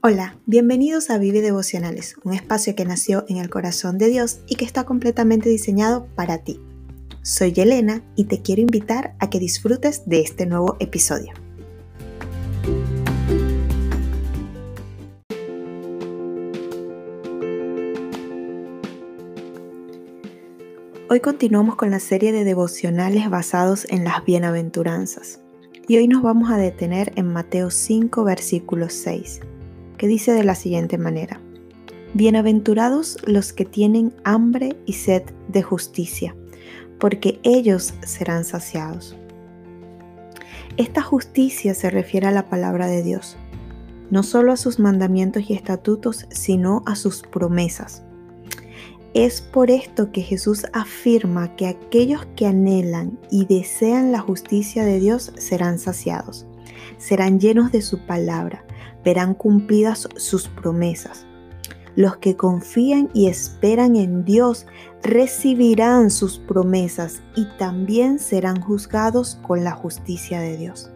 Hola, bienvenidos a Vive Devocionales, un espacio que nació en el corazón de Dios y que está completamente diseñado para ti. Soy Elena y te quiero invitar a que disfrutes de este nuevo episodio. Hoy continuamos con la serie de devocionales basados en las bienaventuranzas y hoy nos vamos a detener en Mateo 5 versículo 6 que dice de la siguiente manera, Bienaventurados los que tienen hambre y sed de justicia, porque ellos serán saciados. Esta justicia se refiere a la palabra de Dios, no solo a sus mandamientos y estatutos, sino a sus promesas. Es por esto que Jesús afirma que aquellos que anhelan y desean la justicia de Dios serán saciados, serán llenos de su palabra, verán cumplidas sus promesas. Los que confían y esperan en Dios recibirán sus promesas y también serán juzgados con la justicia de Dios.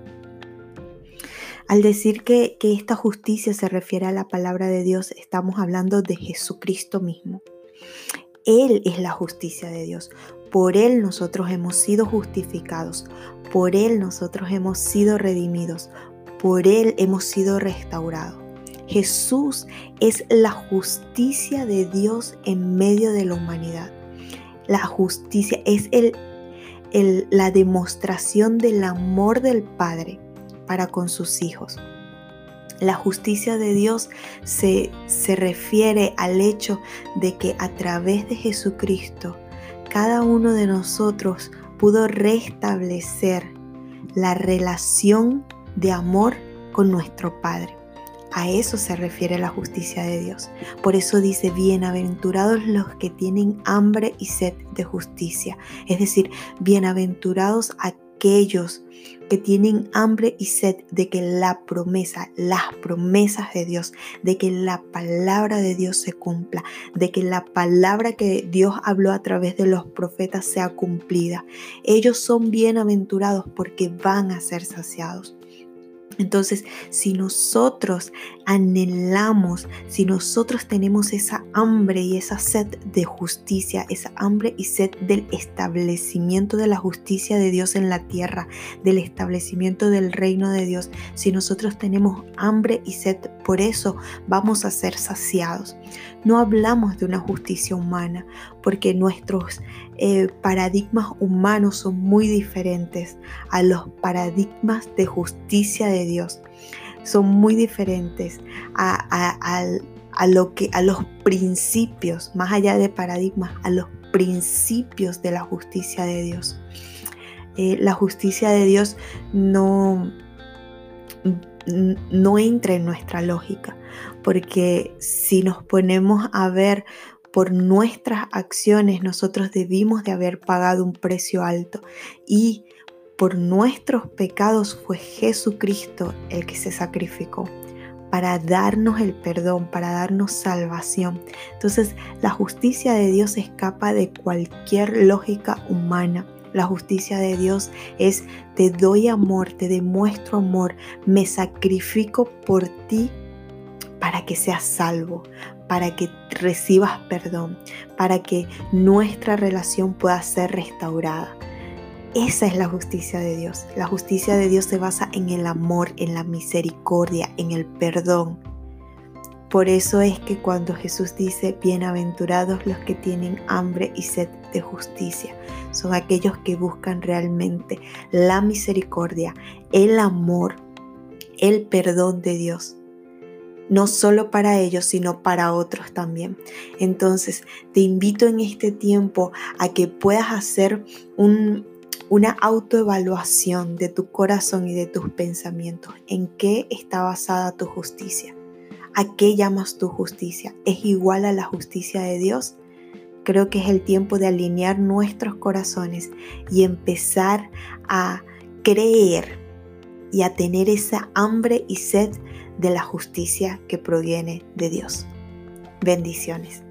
Al decir que, que, esta justicia se refiere a la palabra de Dios, estamos hablando de Jesucristo mismo. Él es la justicia de Dios. Por Él nosotros hemos sido justificados. Por Él nosotros hemos sido redimidos por Él hemos sido restaurados. Jesús es la justicia de Dios en medio de la humanidad. La justicia es el, la demostración del amor del Padre para con sus hijos. La justicia de Dios se, se refiere al hecho de que a través de Jesucristo cada uno de nosotros pudo restablecer la relación de amor con nuestro Padre. A eso se refiere la justicia de Dios. Por eso dice, bienaventurados los que tienen hambre y sed de justicia. Es decir, bienaventurados aquellos que tienen hambre y sed de que la promesa, las promesas de Dios, de que la palabra de Dios se cumpla, de que la palabra que Dios habló a través de los profetas sea cumplida. Ellos son bienaventurados porque van a ser saciados. Entonces, si nosotros anhelamos, si nosotros tenemos esa hambre y esa sed de justicia, esa hambre y sed del establecimiento de la justicia de Dios en la tierra, del establecimiento del reino de Dios, si nosotros tenemos hambre y sed, por eso vamos a ser saciados. No hablamos de una justicia humana, porque nuestros eh, paradigmas humanos son muy diferentes a los paradigmas de justicia de Dios. Son muy diferentes a, lo que, a los principios, más allá de paradigmas, a los principios de la justicia de Dios. Eh, la justicia de Dios no, no entra en nuestra lógica, porque si nos ponemos a ver por nuestras acciones nosotros debimos de haber pagado un precio alto y por nuestros pecados fue Jesucristo el que se sacrificó para darnos el perdón, para darnos salvación. Entonces la justicia de Dios escapa de cualquier lógica humana. La justicia de Dios es te doy amor, te demuestro amor, me sacrifico por ti para que seas salvo, para que recibas perdón, para que nuestra relación pueda ser restaurada. Esa es la justicia de Dios. La justicia de Dios se basa en el amor, en la misericordia, en el perdón. Por eso es que cuando Jesús dice, bienaventurados los que tienen hambre y sed de justicia, son aquellos que buscan realmente la misericordia, el amor, el perdón de Dios no solo para ellos, sino para otros también. Entonces, te invito en este tiempo a que puedas hacer una autoevaluación de tu corazón y de tus pensamientos. ¿En qué está basada tu justicia? ¿A qué llamas tu justicia? ¿Es igual a la justicia de Dios? Creo que es el tiempo de alinear nuestros corazones y empezar a creer y a tener esa hambre y sed de la justicia que proviene de Dios. Bendiciones.